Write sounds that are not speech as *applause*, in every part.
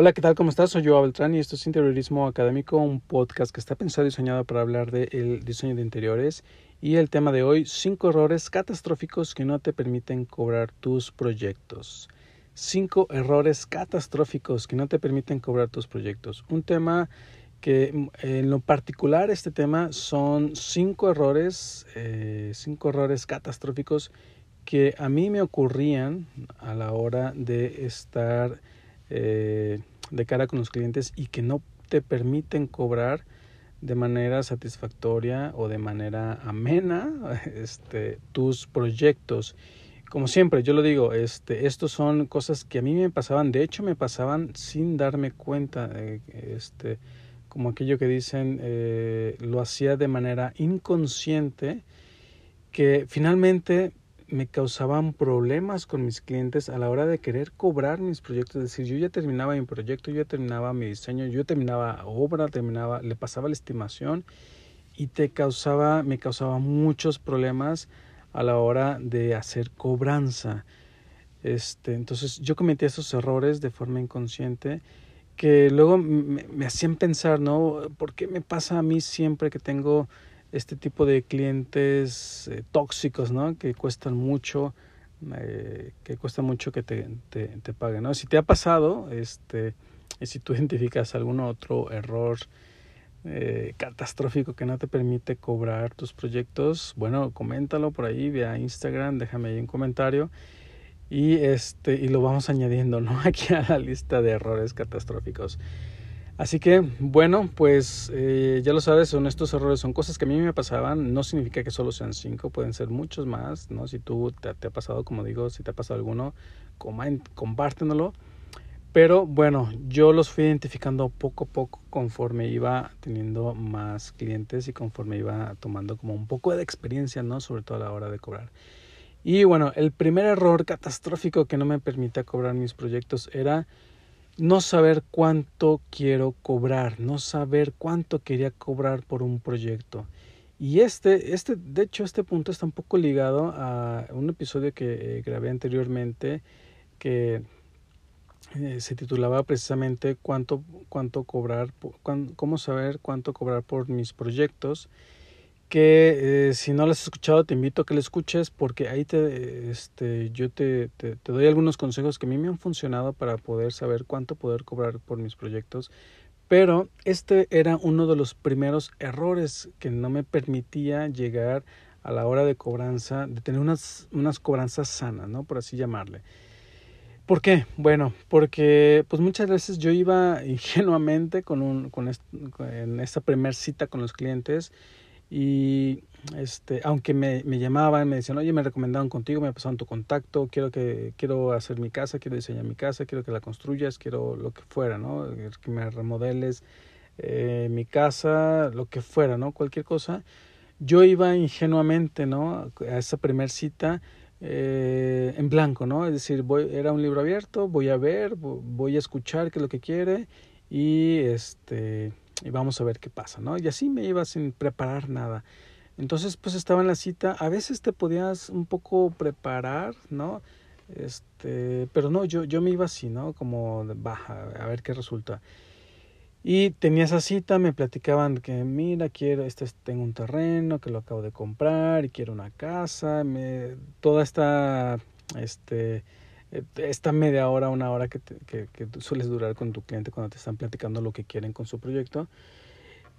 Hola, ¿qué tal? ¿Cómo estás? Soy yo, Beltrán, y esto es Interiorismo Académico, un podcast que está pensado y diseñado para hablar del diseño de interiores. Y el tema de hoy, cinco errores catastróficos que no te permiten cobrar tus proyectos. Cinco errores catastróficos que no te permiten cobrar tus proyectos. Un tema que en lo particular este tema son cinco errores, eh, cinco errores catastróficos que a mí me ocurrían a la hora de estar eh, de cara con los clientes y que no te permiten cobrar de manera satisfactoria o de manera amena *laughs* este, tus proyectos. Como siempre, yo lo digo, este, estos son cosas que a mí me pasaban, de hecho me pasaban sin darme cuenta, eh, este, como aquello que dicen, eh, lo hacía de manera inconsciente, que finalmente me causaban problemas con mis clientes a la hora de querer cobrar mis proyectos. Es decir, yo ya terminaba mi proyecto, yo ya terminaba mi diseño, yo terminaba obra, terminaba, le pasaba la estimación y te causaba, me causaba muchos problemas a la hora de hacer cobranza. Este, entonces yo cometí esos errores de forma inconsciente que luego me, me hacían pensar, ¿no? ¿Por qué me pasa a mí siempre que tengo este tipo de clientes eh, tóxicos, ¿no? Que cuestan mucho, eh, que cuesta mucho que te, te, te, paguen, ¿no? Si te ha pasado, este, y si tú *laughs* identificas algún otro error eh, catastrófico que no te permite cobrar tus proyectos, bueno, coméntalo por ahí vía Instagram, déjame ahí un comentario y este y lo vamos *laughs* añadiendo, ¿no? *laughs* Aquí a la lista de errores catastróficos. Así que, bueno, pues eh, ya lo sabes, son estos errores, son cosas que a mí me pasaban, no significa que solo sean cinco, pueden ser muchos más, ¿no? Si tú te, ha pasado, como digo, si te ha pasado alguno, compártenlo. Pero bueno, yo los fui identificando poco a poco conforme iba teniendo más clientes y conforme iba tomando como un poco de experiencia, ¿no? Sobre todo a la hora de cobrar. Y bueno, el primer error catastrófico que no me permitía cobrar mis proyectos era no saber cuánto quiero cobrar, no saber cuánto quería cobrar por un proyecto. Y este, este, de hecho, este punto está un poco ligado a un episodio que eh, grabé anteriormente que eh, se titulaba precisamente cuánto, cuánto cobrar, cómo saber cuánto cobrar por mis proyectos que eh, si no lo has escuchado te invito a que lo escuches porque ahí te, este, yo te, te, te, doy algunos consejos que a mí me han funcionado para poder saber cuánto poder cobrar por mis proyectos. Pero este era uno de los primeros errores que no me permitía llegar a la hora de cobranza, de tener unas, unas cobranzas sanas, ¿no? Por así llamarle. ¿Por qué? Bueno, porque pues muchas veces yo iba *laughs* ingenuamente con un, con, en esta primer cita con los clientes y este, aunque me, me llamaban, me decían, oye, me recomendaron contigo, me pasaron tu contacto, quiero que, quiero hacer mi casa, quiero diseñar mi casa, quiero que la construyas, quiero lo que fuera, ¿no? Que me remodeles eh, mi casa, lo que fuera, ¿no? Cualquier cosa. Yo iba ingenuamente, ¿no? A esa primer cita eh, en blanco, ¿no? Es decir, voy, era un libro abierto, voy a ver, voy a escuchar qué es lo que quiere y este y vamos a ver qué pasa, ¿no? Y así me iba sin preparar nada. Entonces, pues estaba en la cita, a veces te podías un poco preparar, ¿no? Este, pero no, yo, yo me iba así, ¿no? Como baja, a ver qué resulta. Y tenía esa cita, me platicaban que mira, quiero, este, tengo un terreno que lo acabo de comprar y quiero una casa, me, toda esta, este, esta media hora, una hora que, sueles durar con tu cliente cuando te están platicando lo que quieren con su proyecto.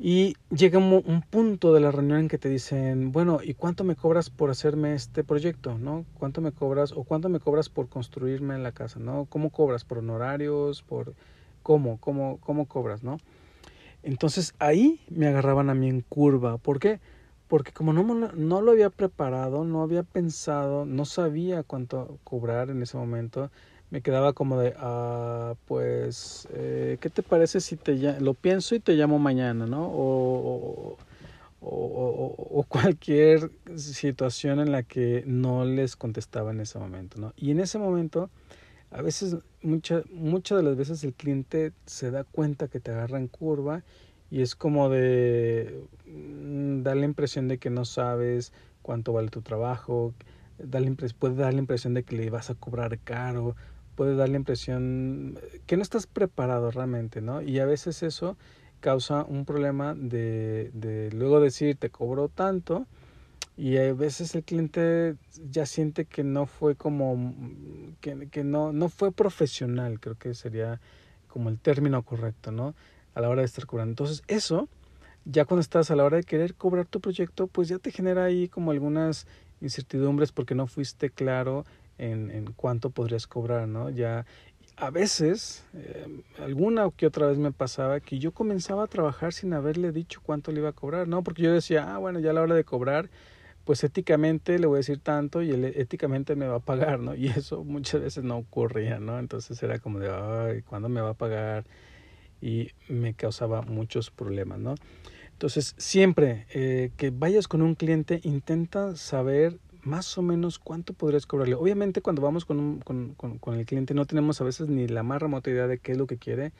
Y llega un, punto de la reunión en que te dicen, bueno, ¿y cuánto me cobras por hacerme este proyecto? ¿No? ¿Cuánto me cobras o cuánto me cobras por construirme en la casa? ¿No? ¿Cómo cobras? ¿Por honorarios? ¿Por cómo? ¿Cómo, cómo cobras? ¿No? Entonces ahí me agarraban a mí en curva. ¿Por qué? porque como no, no lo había preparado, no había pensado, no sabía cuánto cobrar en ese momento, me quedaba como de, ah, pues, eh, ¿qué te parece si te lo pienso y te llamo mañana, ¿no? O, o, o, cualquier situación en la que no les contestaba en ese momento, ¿no? Y en ese momento, a veces, muchas muchas de las veces el cliente se da cuenta que te agarra en curva y es como de mm, dar la impresión de que no sabes cuánto vale tu trabajo, da la puede dar la impresión de que le vas a cobrar caro, puede dar la impresión que no estás preparado realmente, ¿no? Y a veces eso causa un problema de, de luego decir te cobro tanto y a veces el cliente ya siente que no fue como que, que no, no fue profesional, creo que sería como el término correcto, ¿no? A la hora de estar cobrando. Entonces, eso, ya cuando estás a la hora de querer cobrar tu proyecto, pues ya te genera ahí como algunas incertidumbres porque no fuiste claro en, en cuánto podrías cobrar, ¿no? Ya a veces, eh, alguna que otra vez me pasaba que yo comenzaba a trabajar sin haberle dicho cuánto le iba a cobrar, ¿no? Porque yo decía, ah, bueno, ya a la hora de cobrar, pues éticamente le voy a decir tanto y él éticamente me va a pagar, ¿no? Y eso muchas veces no ocurría, ¿no? Entonces era como de, ay, ¿cuándo me va a pagar? Y me causaba muchos problemas, ¿no? Entonces, siempre eh, que vayas con un cliente, intenta saber más o menos cuánto podrías cobrarle. Obviamente cuando vamos con, un, con, con, el cliente no tenemos a veces ni la más remota idea de qué es lo que quiere.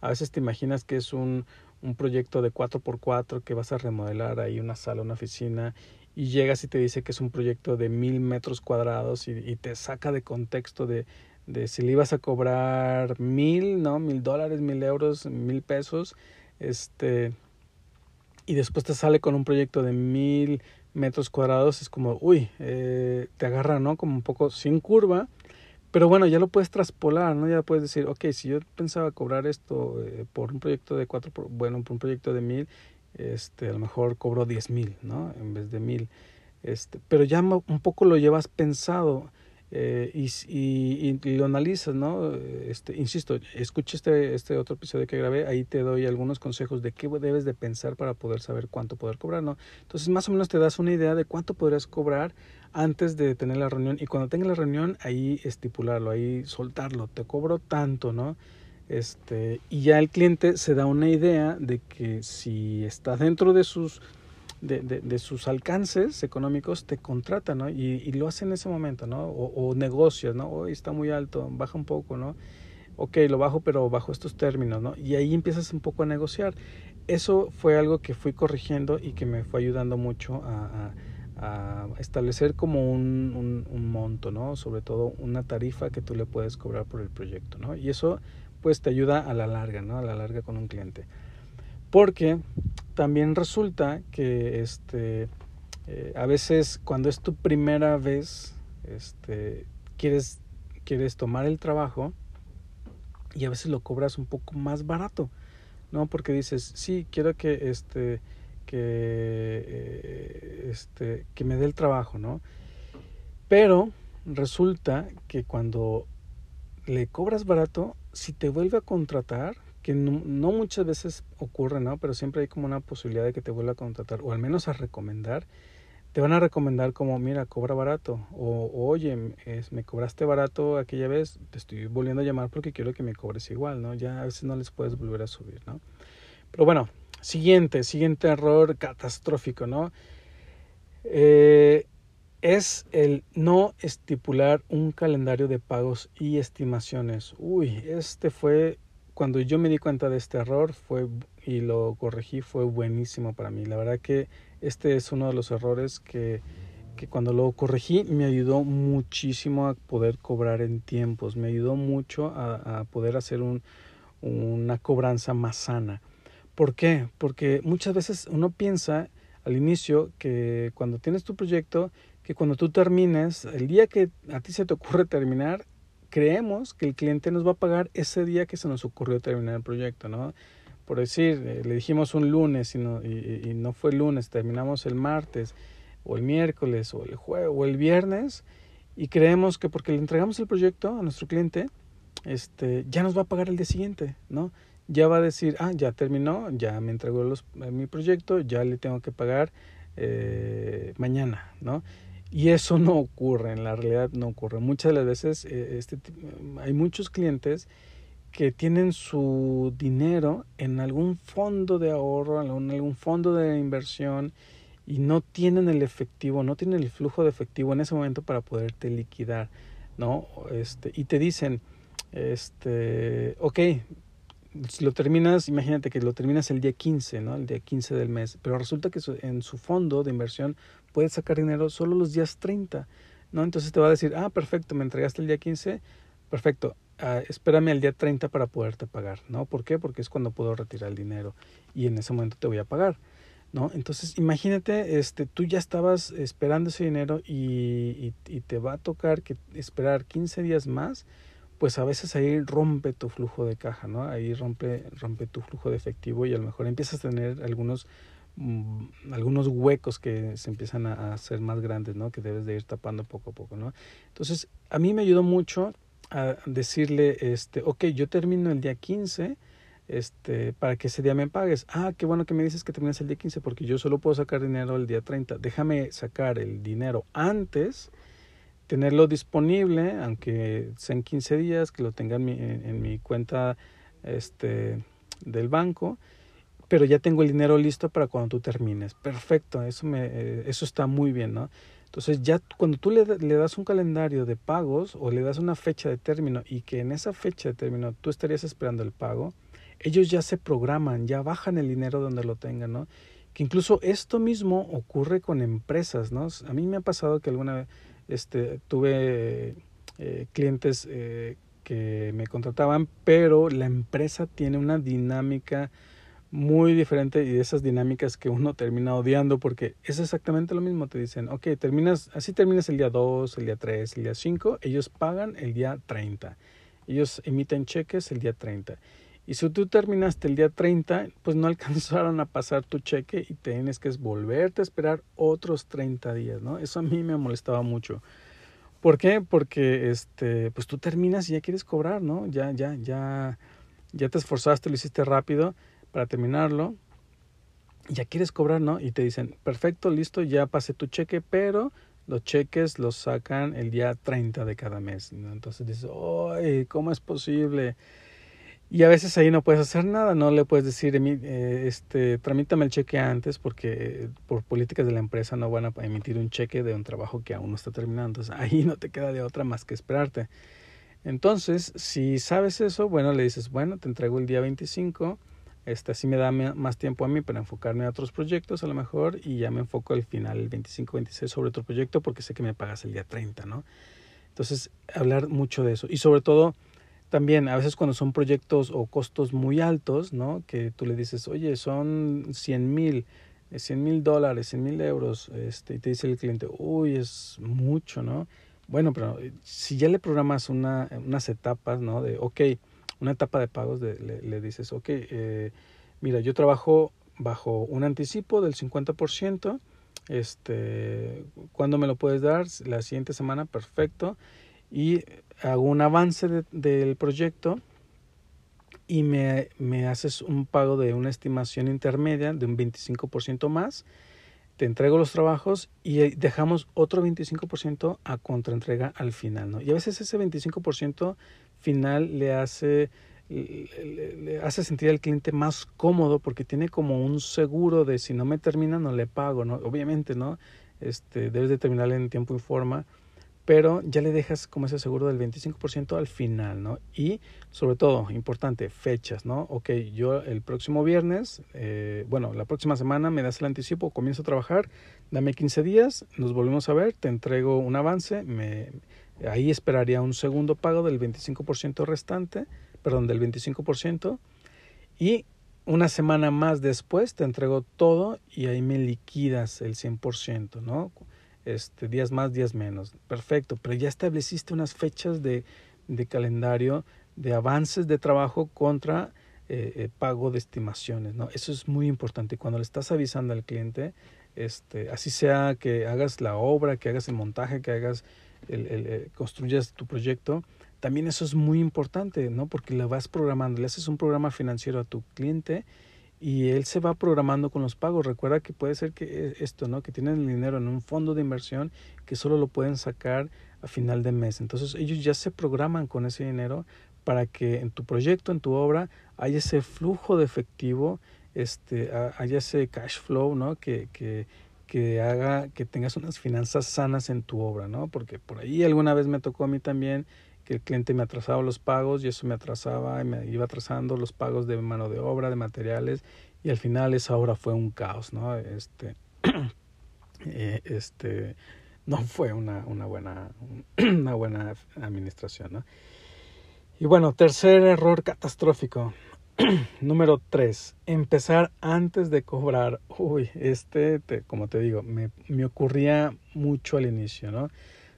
A veces te imaginas que es un, un proyecto de 4x4 que vas a remodelar ahí una sala, una oficina y llegas y te dice que es un proyecto de mil metros cuadrados y te saca de contexto de, de si le ibas a cobrar mil, ¿no? Mil dólares, mil euros, mil pesos, este, y después te sale con un proyecto de mil metros cuadrados, es como, uy, eh, te agarra, ¿no? Como un poco sin curva, pero bueno, ya lo puedes traspolar, ¿no? Ya puedes decir, ok, si yo pensaba cobrar esto eh, por un proyecto de cuatro, bueno, por un proyecto de mil, este, a lo mejor cobro diez mil, ¿no? En vez de mil, este, pero ya un poco lo llevas pensado eh, y, y, y, lo analizas, ¿no? Este, insisto, escucha este, este otro episodio que grabé, ahí te doy algunos consejos de qué debes de pensar para poder saber cuánto poder cobrar, ¿no? Entonces, más o menos te das una idea de cuánto podrías cobrar antes de tener la reunión y cuando tengas la reunión, ahí estipularlo, ahí soltarlo, te cobro tanto, ¿no? Este, y ya el cliente se da una idea de que si está dentro de sus de, de, de, sus alcances económicos te contrata, ¿no? Y, y, lo hace en ese momento, ¿no? O, o negocias, ¿no? Hoy está muy alto, baja un poco, ¿no? Ok, lo bajo, pero bajo estos términos, ¿no? Y ahí empiezas un poco a negociar. Eso fue algo que fui corrigiendo y que me fue ayudando mucho a, a, a establecer como un, un, un, monto, ¿no? Sobre todo una tarifa que tú le puedes cobrar por el proyecto, ¿no? Y eso pues te ayuda a la larga, ¿no? A la larga con un cliente. Porque también resulta que este, eh, a veces cuando es tu primera vez, este, quieres, quieres tomar el trabajo y a veces lo cobras un poco más barato, ¿no? Porque dices, sí, quiero que, este, que, eh, este, que me dé el trabajo, ¿no? Pero resulta que cuando le cobras barato, si te vuelve a contratar, que no, muchas veces ocurre, ¿no? Pero siempre hay como una posibilidad de que te vuelva a contratar o al menos a recomendar. Te van a recomendar como, mira, cobra barato o, oye, me cobraste barato aquella vez, te estoy volviendo a llamar porque quiero que me cobres igual, ¿no? Ya a veces no les puedes volver a subir, ¿no? Pero bueno, siguiente, siguiente error catastrófico, ¿no? Eh, es el no estipular un calendario de pagos y estimaciones. Uy, este fue cuando yo me di cuenta de este error fue y lo corregí fue buenísimo para mí. La verdad que este es uno de los errores que, que cuando lo corregí me ayudó muchísimo a poder cobrar en tiempos, me ayudó mucho a, a poder hacer un, una cobranza más sana. ¿Por qué? Porque muchas veces uno piensa al inicio que cuando tienes tu proyecto, que cuando tú termines, el día que a ti se te ocurre terminar, creemos que el cliente nos va a pagar ese día que se nos ocurrió terminar el proyecto, ¿no? Por decir, eh, le dijimos un lunes y no, y, y no fue el lunes, terminamos el martes o el miércoles o el jueves o el viernes y creemos que porque le entregamos el proyecto a nuestro cliente, este, ya nos va a pagar el día siguiente, ¿no? Ya va a decir, ah, ya terminó, ya me entregó eh, mi proyecto, ya le tengo que pagar eh, mañana, ¿no? Y eso no ocurre, en la realidad no ocurre. Muchas de las veces eh, este, hay muchos clientes que tienen su dinero en algún fondo de ahorro, en algún fondo de inversión y no tienen el efectivo, no tienen el flujo de efectivo en ese momento para poderte liquidar, ¿no? Este, y te dicen, este, ok, lo terminas, imagínate que lo terminas el día 15, ¿no? El día 15 del mes, pero resulta que en su fondo de inversión puedes sacar dinero solo los días 30, ¿no? Entonces te va a decir, ah, perfecto, me entregaste el día 15, perfecto, ah, espérame al día 30 para poderte pagar, ¿no? ¿Por qué? Porque es cuando puedo retirar el dinero y en ese momento te voy a pagar, ¿no? Entonces, imagínate, este, tú ya estabas esperando ese dinero y, y, te va a tocar que esperar 15 días más, pues a veces ahí rompe tu flujo de caja, ¿no? Ahí rompe, rompe tu flujo de efectivo y a lo mejor empiezas a tener algunos Mm, algunos huecos que se empiezan a, hacer más grandes, ¿no? Que debes de ir tapando poco a poco, ¿no? Entonces, a mí me ayudó mucho a decirle, este, ok, yo termino el día 15, este, para que ese día me pagues. Ah, qué bueno que me dices que terminas el día 15 porque yo solo puedo sacar dinero el día 30. Déjame sacar el dinero antes, tenerlo disponible, aunque sean 15 días, que lo tenga en mi, en mi cuenta este, del banco pero ya tengo el dinero listo para cuando tú termines. Perfecto, eso, me, eh, eso está muy bien, ¿no? Entonces ya cuando tú le, le, das un calendario de pagos o le das una fecha de término y que en esa fecha de término tú estarías esperando el pago, ellos ya se programan, ya bajan el dinero donde lo tengan, ¿no? Que incluso esto mismo ocurre con empresas, ¿no? A mí me ha pasado que alguna vez este, tuve eh, clientes eh, que me contrataban, pero la empresa tiene una dinámica muy diferente y de esas dinámicas que uno termina odiando porque es exactamente lo mismo. Te dicen, ok, terminas, así terminas el día 2, el día 3, el día 5, ellos pagan el día 30. Ellos emiten cheques el día 30. Y si tú terminaste el día 30, pues no *laughs* alcanzaron a pasar tu cheque y tienes que volverte a esperar otros 30 días, ¿no? Eso a mí me molestaba mucho. ¿Por qué? Porque este, pues tú terminas y ya quieres cobrar, ¿no? Ya, ya, ya, ya te esforzaste, lo hiciste rápido para terminarlo, ya quieres cobrar, ¿no? Y te dicen, perfecto, listo, ya pasé tu cheque, pero los cheques los sacan el día 30 de cada mes. ¿no? Entonces dices, ¡ay! ¿Cómo es posible? Y a veces ahí no puedes hacer nada, no le puedes decir, eh, este, tramítame el cheque antes porque por políticas de la empresa no van a emitir un cheque de un trabajo que aún no está terminando. Entonces ahí no te queda de otra más que esperarte. Entonces, si sabes eso, bueno, le dices, bueno, te entrego el día 25 este, así me da más tiempo a mí para enfocarme en otros proyectos a lo mejor y ya me enfoco al final, el 25-26 sobre otro proyecto porque sé que me pagas el día 30, ¿no? Entonces, hablar mucho de eso. Y sobre todo, también a veces cuando son proyectos o costos muy altos, ¿no? Que tú le dices, oye, son 100 mil, 100 mil dólares, 100 mil euros, este, y te dice el cliente, uy, es mucho, ¿no? Bueno, pero eh, si ya le programas una, unas etapas, ¿no? De, ok, una etapa de pagos de, le, dices, ok, eh, mira, yo trabajo bajo un anticipo del 50%, este, ¿cuándo me lo puedes dar? La siguiente semana, perfecto. Y hago un avance del proyecto y me, me, haces un pago de una estimación intermedia de un 25% más. Te entrego los trabajos y dejamos otro 25% a contraentrega al final. ¿no? Y a veces ese 25% final le hace le, hace sentir al cliente más cómodo porque tiene como un seguro de si no me termina no le pago, ¿no? Obviamente, ¿no? Este, debes de terminarle en tiempo y forma, pero ya le dejas como ese seguro del 25% al final, ¿no? Y sobre todo, importante, fechas, ¿no? Ok, yo el próximo viernes, eh, bueno, la próxima semana me das el anticipo, comienzo a trabajar, dame 15 días, nos volvemos a ver, te entrego un avance, me, Ahí esperaría un segundo pago del 25% restante, perdón, del 25%, y una semana más después te entrego todo y ahí me liquidas el 100%, ¿no? Este, días más, días menos. Perfecto, pero ya estableciste unas fechas de, de calendario de avances de trabajo contra eh, eh, pago de estimaciones, ¿no? Eso es muy importante. Cuando le estás avisando al cliente, este, así sea que hagas la obra, que hagas el montaje, que hagas el, el, construyas tu proyecto, también eso es muy importante, ¿no? Porque le vas programando, le haces un programa financiero a tu cliente y él se va programando con los pagos. Recuerda que puede ser que eh, esto, ¿no? Que tienen el dinero en un fondo de inversión que solo lo pueden sacar a final de mes. Entonces ellos ya se programan con ese dinero para que en tu proyecto, en tu obra, haya ese flujo de efectivo, este, haya ese cash flow, ¿no? Que, que, que haga que tengas unas finanzas sanas en tu obra, ¿no? Porque por ahí alguna vez me tocó a mí también que el cliente me atrasaba los pagos y eso me atrasaba y me iba atrasando los pagos de mano de obra, de materiales y al final esa obra fue un caos, ¿no? Este, *clears throat* eh, este, no fue una, una, buena, *clears throat* una buena administración, ¿no? Y bueno, tercer error catastrófico. *clears throat* Número 3. Empezar antes de cobrar. Uy, este, como te digo, me, me, ocurría mucho al inicio, ¿no?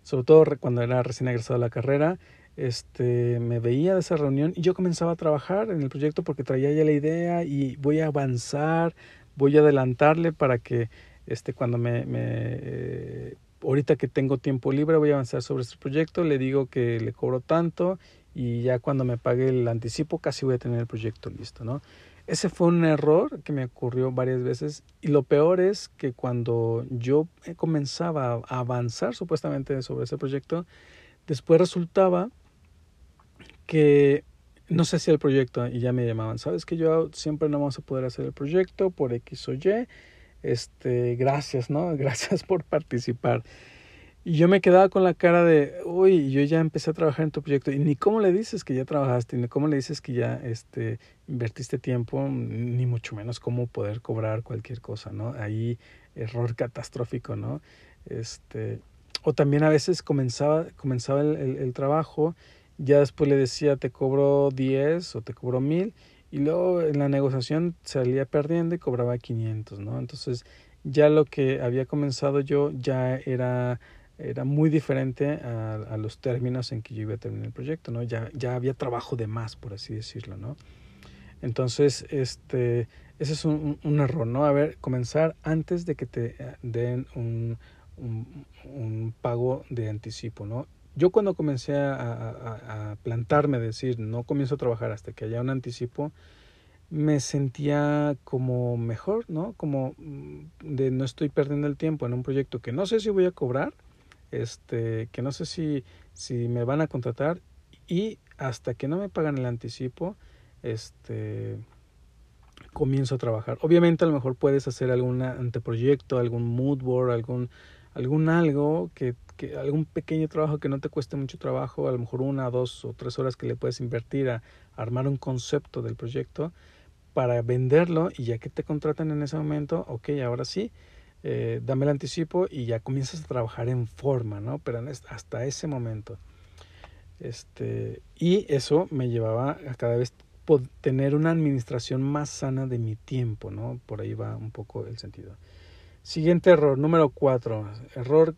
Sobre todo cuando era recién egresado a la carrera, este, me veía de esa reunión y yo comenzaba a trabajar en el proyecto porque traía ya la idea y voy a avanzar, voy a adelantarle para que este, cuando me, me eh, ahorita que tengo tiempo libre voy a avanzar sobre este proyecto, le digo que le cobro tanto y ya cuando me pague el anticipo casi voy a tener el proyecto listo, ¿no? Ese fue un error que me ocurrió varias veces y lo peor es que cuando yo comenzaba a avanzar supuestamente sobre ese proyecto, después resultaba que no se hacía el proyecto y ya me llamaban, sabes que yo siempre no vamos a poder hacer el proyecto por X o Y, este, gracias, ¿no? *laughs* Gracias por participar. Y yo me quedaba con la cara de, uy, yo ya empecé a trabajar en tu proyecto. Y ni cómo le dices que ya trabajaste, ni cómo le dices que ya este, invertiste tiempo, ni mucho menos cómo poder cobrar cualquier cosa, ¿no? Ahí error catastrófico, ¿no? Este, o también a veces comenzaba, comenzaba el, el, trabajo, ya después le decía, te cobro 10 o te cobro 1000, y luego en la negociación salía perdiendo y cobraba 500, ¿no? Entonces ya lo que había comenzado yo ya era era muy diferente a, a, los términos en que yo iba a terminar el proyecto, ¿no? Ya, ya había trabajo de más, por así decirlo, ¿no? Entonces, este, ese es un, un error, ¿no? A ver, comenzar antes de que te eh, den un, un, un pago de anticipo, ¿no? Yo cuando comencé a, a, a, plantarme, decir, no comienzo a trabajar hasta que haya un anticipo, me sentía como mejor, ¿no? Como mm, de no estoy perdiendo el tiempo en un proyecto que no sé si voy a cobrar, este, que no sé si, si me van a contratar y hasta que no me pagan el anticipo, este, comienzo a trabajar. Obviamente a lo mejor puedes hacer algún anteproyecto, algún mood board, algún, algún algo que, que, algún pequeño trabajo que no te cueste mucho trabajo, a lo mejor una, dos o tres horas que le puedes invertir a armar un concepto del proyecto para venderlo y ya que te contratan en ese momento, ok, ahora sí, eh, dame el anticipo y ya comienzas a trabajar en forma, ¿no? Pero hasta ese momento. Este, y eso me llevaba a cada vez tener una administración más sana de mi tiempo, ¿no? Por ahí va un poco el sentido. Siguiente error, número cuatro. Error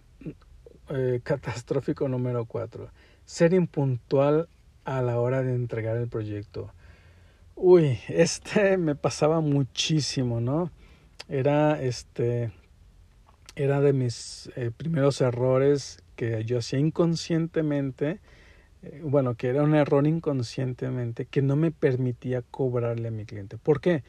eh, catastrófico número cuatro. Ser impuntual a la hora de entregar el proyecto. Uy, *laughs* este me pasaba muchísimo, ¿no? Era este era de mis eh, primeros errores que yo hacía inconscientemente, eh, bueno, que era un error inconscientemente que no me permitía cobrarle a mi cliente. ¿Por qué?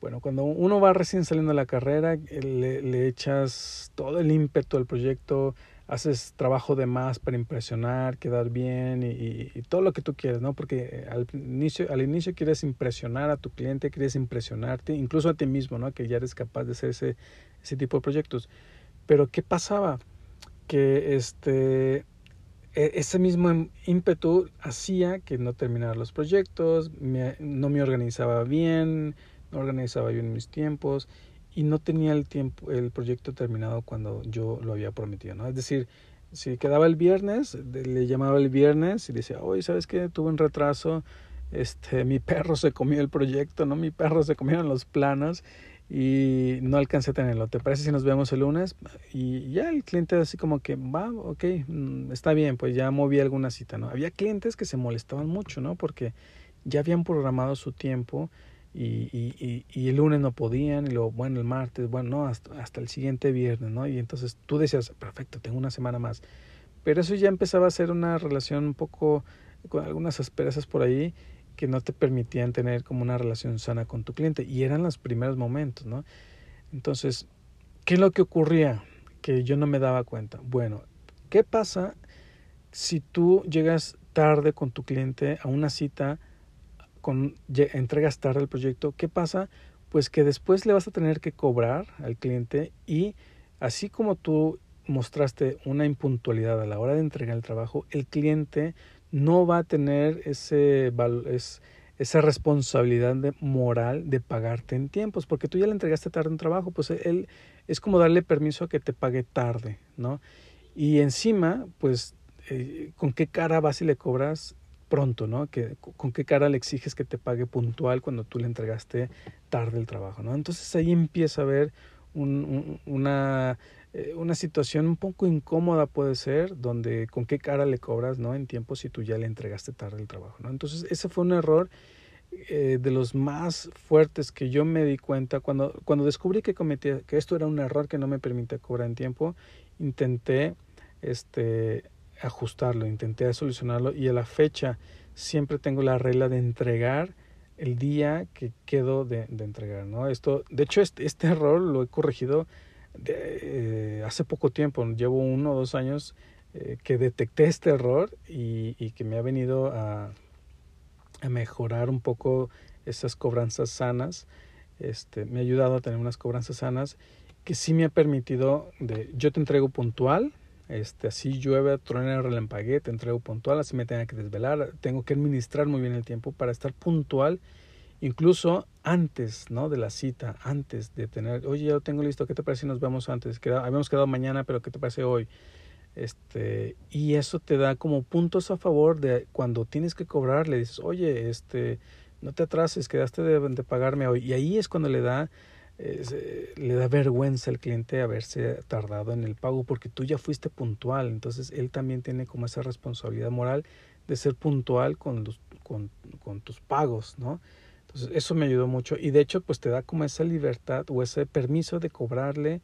Bueno, cuando uno va recién saliendo de la carrera, eh, le, le echas todo el ímpetu al proyecto, haces trabajo de más para impresionar, quedar bien y, todo lo que tú quieres, ¿no? Porque al inicio, al inicio quieres impresionar a tu cliente, quieres impresionarte, incluso a ti mismo, ¿no? Que ya eres capaz de hacer ese, ese tipo de proyectos. Pero ¿qué pasaba? Que este, e, ese mismo ímpetu hacía que no terminara los proyectos, no me organizaba bien, no organizaba bien mis tiempos y no tenía el tiempo, el proyecto terminado cuando yo lo había prometido, ¿no? Es decir, si quedaba el viernes, le llamaba el viernes y decía, oye, ¿sabes qué? Tuve un retraso, este, mi perro se comió el proyecto, ¿no? Mi perro se comieron los planos y no alcancé a tenerlo. ¿Te parece si nos vemos el lunes? Y ya el cliente así como que, va, ok, mm, está bien, pues ya moví alguna cita, ¿no? Había clientes que se molestaban mucho, ¿no? Porque ya habían programado su tiempo y, y, y, el lunes no podían, y luego, bueno, el martes, bueno, no, hasta, hasta el siguiente viernes, ¿no? Y entonces tú decías, perfecto, tengo una semana más. Pero eso ya empezaba a ser una relación un poco con algunas asperezas por ahí que no te permitían tener como una relación sana con tu cliente y eran los primeros momentos, ¿no? Entonces, ¿qué es lo que ocurría? Que yo no me daba cuenta. Bueno, ¿qué pasa si tú llegas tarde con tu cliente a una cita, con, entregas tarde el proyecto? ¿Qué pasa? Pues que después le vas a tener que cobrar al cliente y así como tú mostraste una impuntualidad a la hora de entregar el trabajo, el cliente no va a tener ese, es, esa responsabilidad de moral de pagarte en tiempos, porque tú ya le entregaste tarde un trabajo, pues él es como darle permiso a que te pague tarde, ¿no? Y encima, pues, eh, ¿con qué cara vas y le cobras pronto, ¿no? Que, ¿Con qué cara le exiges que te pague puntual cuando tú le entregaste tarde el trabajo, ¿no? Entonces ahí empieza a haber un, una, eh, una situación un poco incómoda puede ser, donde con qué cara le cobras, ¿no? En tiempo si tú ya le entregaste tarde el trabajo, ¿no? Entonces ese fue un error eh, de los más fuertes que yo me di cuenta cuando, cuando descubrí que cometía, que esto era un error que no me permitía cobrar en tiempo, intenté este, ajustarlo, intenté solucionarlo y a la fecha siempre tengo la regla de entregar el día que quedo de, de entregar, ¿no? Esto, de hecho, este, este error lo he corregido de, eh, hace poco tiempo, llevo uno o dos años eh, que detecté este error y, y que me ha venido a, a mejorar un poco esas cobranzas sanas. Este, me ha ayudado a tener unas cobranzas sanas que sí me ha permitido de yo te entrego puntual, este, así llueve, truena, relampagué, te entrego puntual, así me tenga que desvelar, tengo que administrar muy bien el tiempo para estar puntual, incluso antes, ¿no? De la cita, antes de tener, oye, ya lo tengo listo, ¿qué te parece si nos vemos antes? Habíamos quedado mañana, pero ¿qué te parece hoy? Este, y eso te da como puntos a favor de cuando tienes que cobrar, le dices, oye, este, no te atrases, quedaste de, de pagarme hoy. Y ahí es cuando le da, eh, le da vergüenza al cliente haberse tardado en el pago porque tú ya fuiste puntual. Entonces él también tiene como esa responsabilidad moral de ser puntual con, los, con, con tus pagos, ¿no? Entonces eso me ayudó mucho y de hecho pues te da como esa libertad o ese permiso de cobrarle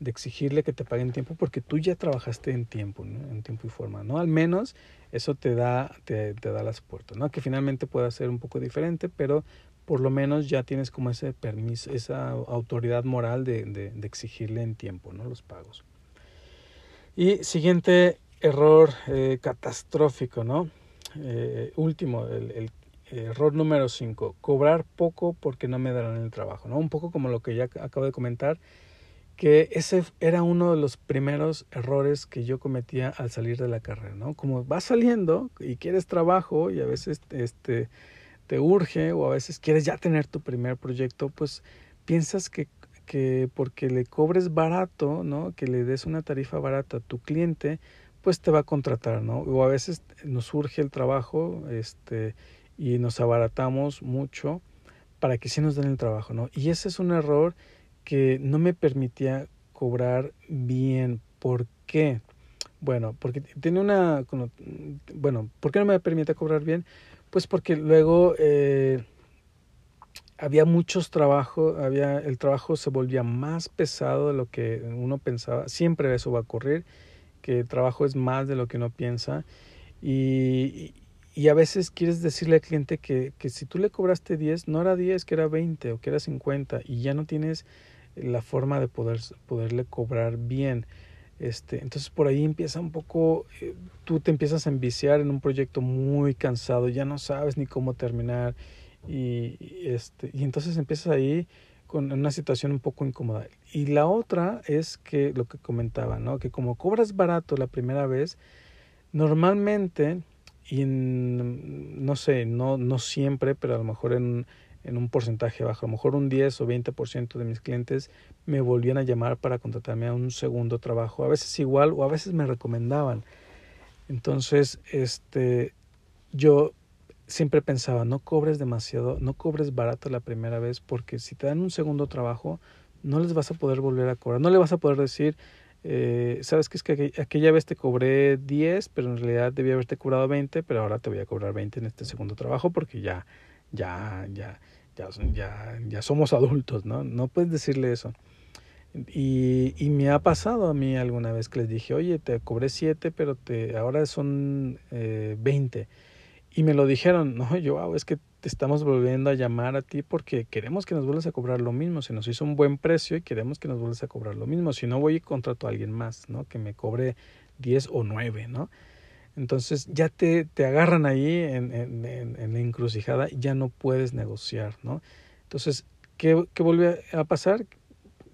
de exigirle que te pague en tiempo porque tú ya trabajaste en tiempo, en tiempo y forma, ¿no? Al menos eso te da, te, te, da las puertas, ¿no? Que finalmente pueda ser un poco diferente, pero por lo menos ya tienes como ese permiso, esa autoridad moral de, de, exigirle en tiempo, ¿no? Los pagos. Y siguiente error eh, catastrófico, ¿no? Eh, último, el error número 5, cobrar poco porque no me darán el trabajo, ¿no? Un poco como lo que ya acabo de comentar, que ese era uno de los primeros errores que yo cometía al salir de la carrera, ¿no? Como vas saliendo y quieres trabajo y a veces este te urge o a veces quieres ya tener tu primer proyecto, pues piensas que, que porque le cobres barato, ¿no? Que le des una tarifa barata a tu cliente, pues te va a contratar, ¿no? O a veces nos surge el trabajo, este, y nos abaratamos mucho para que sí nos den el trabajo, ¿no? Y ese es un error que no me permitía cobrar bien. ¿Por qué? Bueno, porque tiene una... Bueno, ¿por qué no me permitía cobrar bien? Pues porque luego eh, había muchos trabajos, había, el trabajo se volvía más pesado de lo que uno pensaba. Siempre eso va a ocurrir, que el trabajo es más de lo que uno piensa. Y, y a veces quieres decirle al cliente que, que si tú le cobraste 10, no era 10, que era 20 o que era 50 y ya no tienes la forma de poder, poderle cobrar bien. Este, entonces por ahí empieza un poco, eh, tú te empiezas a enviciar en un proyecto muy cansado, ya no sabes ni cómo terminar y, este, y entonces empiezas ahí con una situación un poco incómoda. Y la otra es que lo que comentaba, ¿no? que como cobras barato la primera vez, normalmente, y no sé, no, no siempre, pero a lo mejor en, en un porcentaje bajo. A lo mejor un 10 o 20% de mis clientes me volvían a llamar para contratarme a un segundo trabajo. A veces igual o a veces me recomendaban. Entonces, este, yo siempre pensaba, no cobres demasiado, no cobres barato la primera vez porque si te dan un segundo trabajo, no les vas a poder volver a cobrar. No le vas a poder decir, eh, sabes que es que aquella vez te cobré 10, pero en realidad debía haberte cobrado 20, pero ahora te voy a cobrar 20 en este segundo trabajo porque ya, ya, ya, ya, ya, ya somos adultos, ¿no? No puedes decirle eso. Y, y, me ha pasado a mí alguna vez que les dije, oye, te cobré 7, pero te, ahora son eh, 20. Y me lo dijeron, no, yo, wow, es que te estamos volviendo a llamar a ti porque queremos que nos vuelvas a cobrar lo mismo. Se nos hizo un buen precio y queremos que nos vuelvas a cobrar lo mismo. Si no, voy y contrato a alguien más, ¿no? Que me cobre 10 o 9, ¿no? Entonces ya te, te agarran ahí en, en, en, la encrucijada y ya no puedes negociar, ¿no? Entonces, ¿qué, ¿qué vuelve a pasar?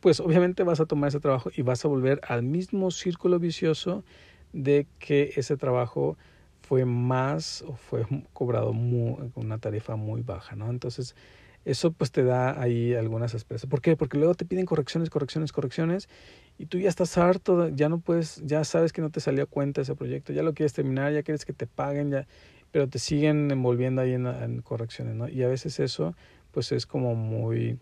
Pues obviamente vas a tomar ese trabajo y vas a volver al mismo círculo vicioso de que ese trabajo fue más o fue cobrado con una tarifa muy baja, ¿no? Entonces, eso pues te da ahí algunas expresas. ¿Por qué? Porque luego te piden correcciones, correcciones, correcciones y tú ya estás harto, ya no puedes, ya sabes que no te salió a cuenta ese proyecto, ya lo quieres terminar, ya quieres que te paguen, ya, pero te siguen envolviendo ahí en, correcciones, ¿no? Y a veces eso pues es como muy,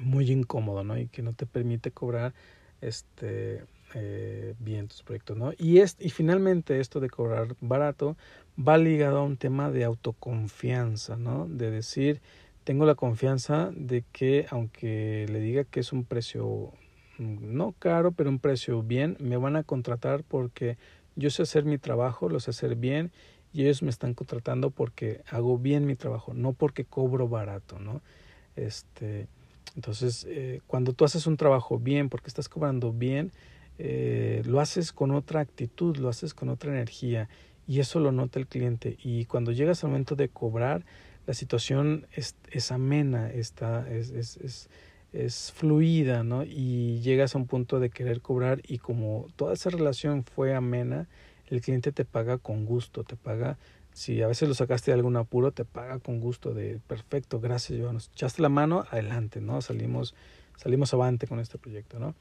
muy incómodo, ¿no? Y que no te permite cobrar este eh, bien tus proyectos, ¿no? Y, es, y finalmente esto de cobrar barato va ligado a un tema de autoconfianza, ¿no? De decir, tengo la confianza de que aunque le diga que es un precio mm, no caro, pero un precio bien, me van a contratar porque yo sé hacer mi trabajo, lo sé hacer bien y ellos me están contratando porque hago bien mi trabajo, no porque cobro barato, ¿no? Este, entonces, eh, cuando tú haces un trabajo bien, porque estás cobrando bien, eh, lo haces con otra actitud, lo haces con otra energía y eso lo nota el cliente. Y cuando llegas al momento de cobrar, la situación es, es amena, está, es, es, es, es fluida, ¿no? Y llegas a un punto de querer cobrar y como toda esa relación fue amena, el cliente te paga con gusto, te paga si a veces lo sacaste de algún apuro, te paga con gusto de perfecto, gracias. Nos echaste la mano, adelante, ¿no? Salimos, salimos avante con este proyecto, ¿no?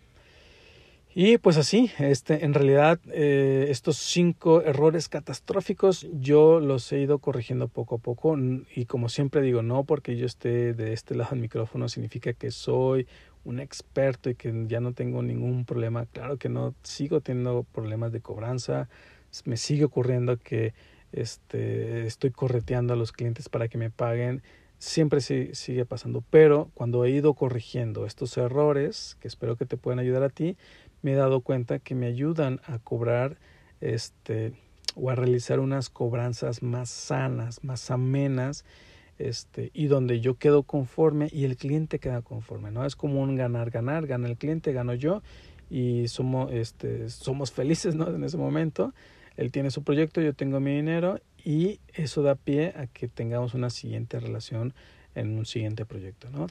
Y pues así, este, en realidad eh, estos cinco errores catastróficos yo los he ido corrigiendo poco a poco y como siempre digo, no porque yo esté de este lado del micrófono significa que soy un experto y que ya no tengo ningún problema. Claro que no, sigo teniendo problemas de cobranza, me sigue ocurriendo que este, estoy correteando a los clientes para que me paguen, siempre sigue pasando, pero cuando he ido corrigiendo estos errores, que espero que te puedan ayudar a ti, me he dado cuenta que me ayudan a cobrar este o a realizar unas cobranzas más sanas, más amenas, este, y donde yo quedo conforme y el cliente queda conforme, ¿no? Es como un ganar, ganar, gana el cliente, gano yo y somos, este, somos felices, ¿no? En ese momento él tiene su proyecto, yo tengo mi dinero y eso da pie a que tengamos una siguiente relación en un siguiente proyecto, ¿no?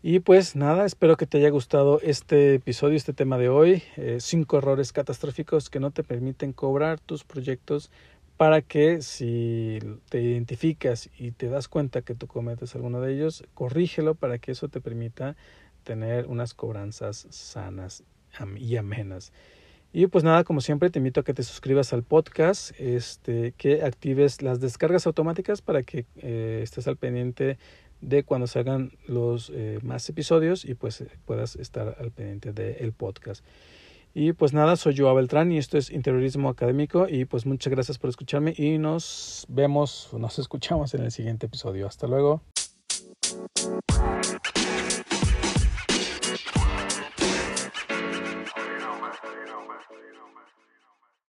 Y pues nada, espero que te haya gustado este episodio, este tema de hoy. Eh, cinco errores catastróficos que no te permiten cobrar tus proyectos para que si te identificas y te das cuenta que tú cometes alguno de ellos, corrígelo para que eso te permita tener unas cobranzas sanas y amenas. Y pues nada, como siempre, te invito a que te suscribas al podcast, este, que actives las descargas automáticas para que eh, estés al pendiente de cuando salgan los eh, más episodios y pues puedas estar al pendiente del podcast. Y pues nada, soy Joao Beltrán y esto es Interiorismo Académico y pues muchas gracias por escucharme y nos vemos, nos escuchamos en el siguiente episodio. Hasta luego.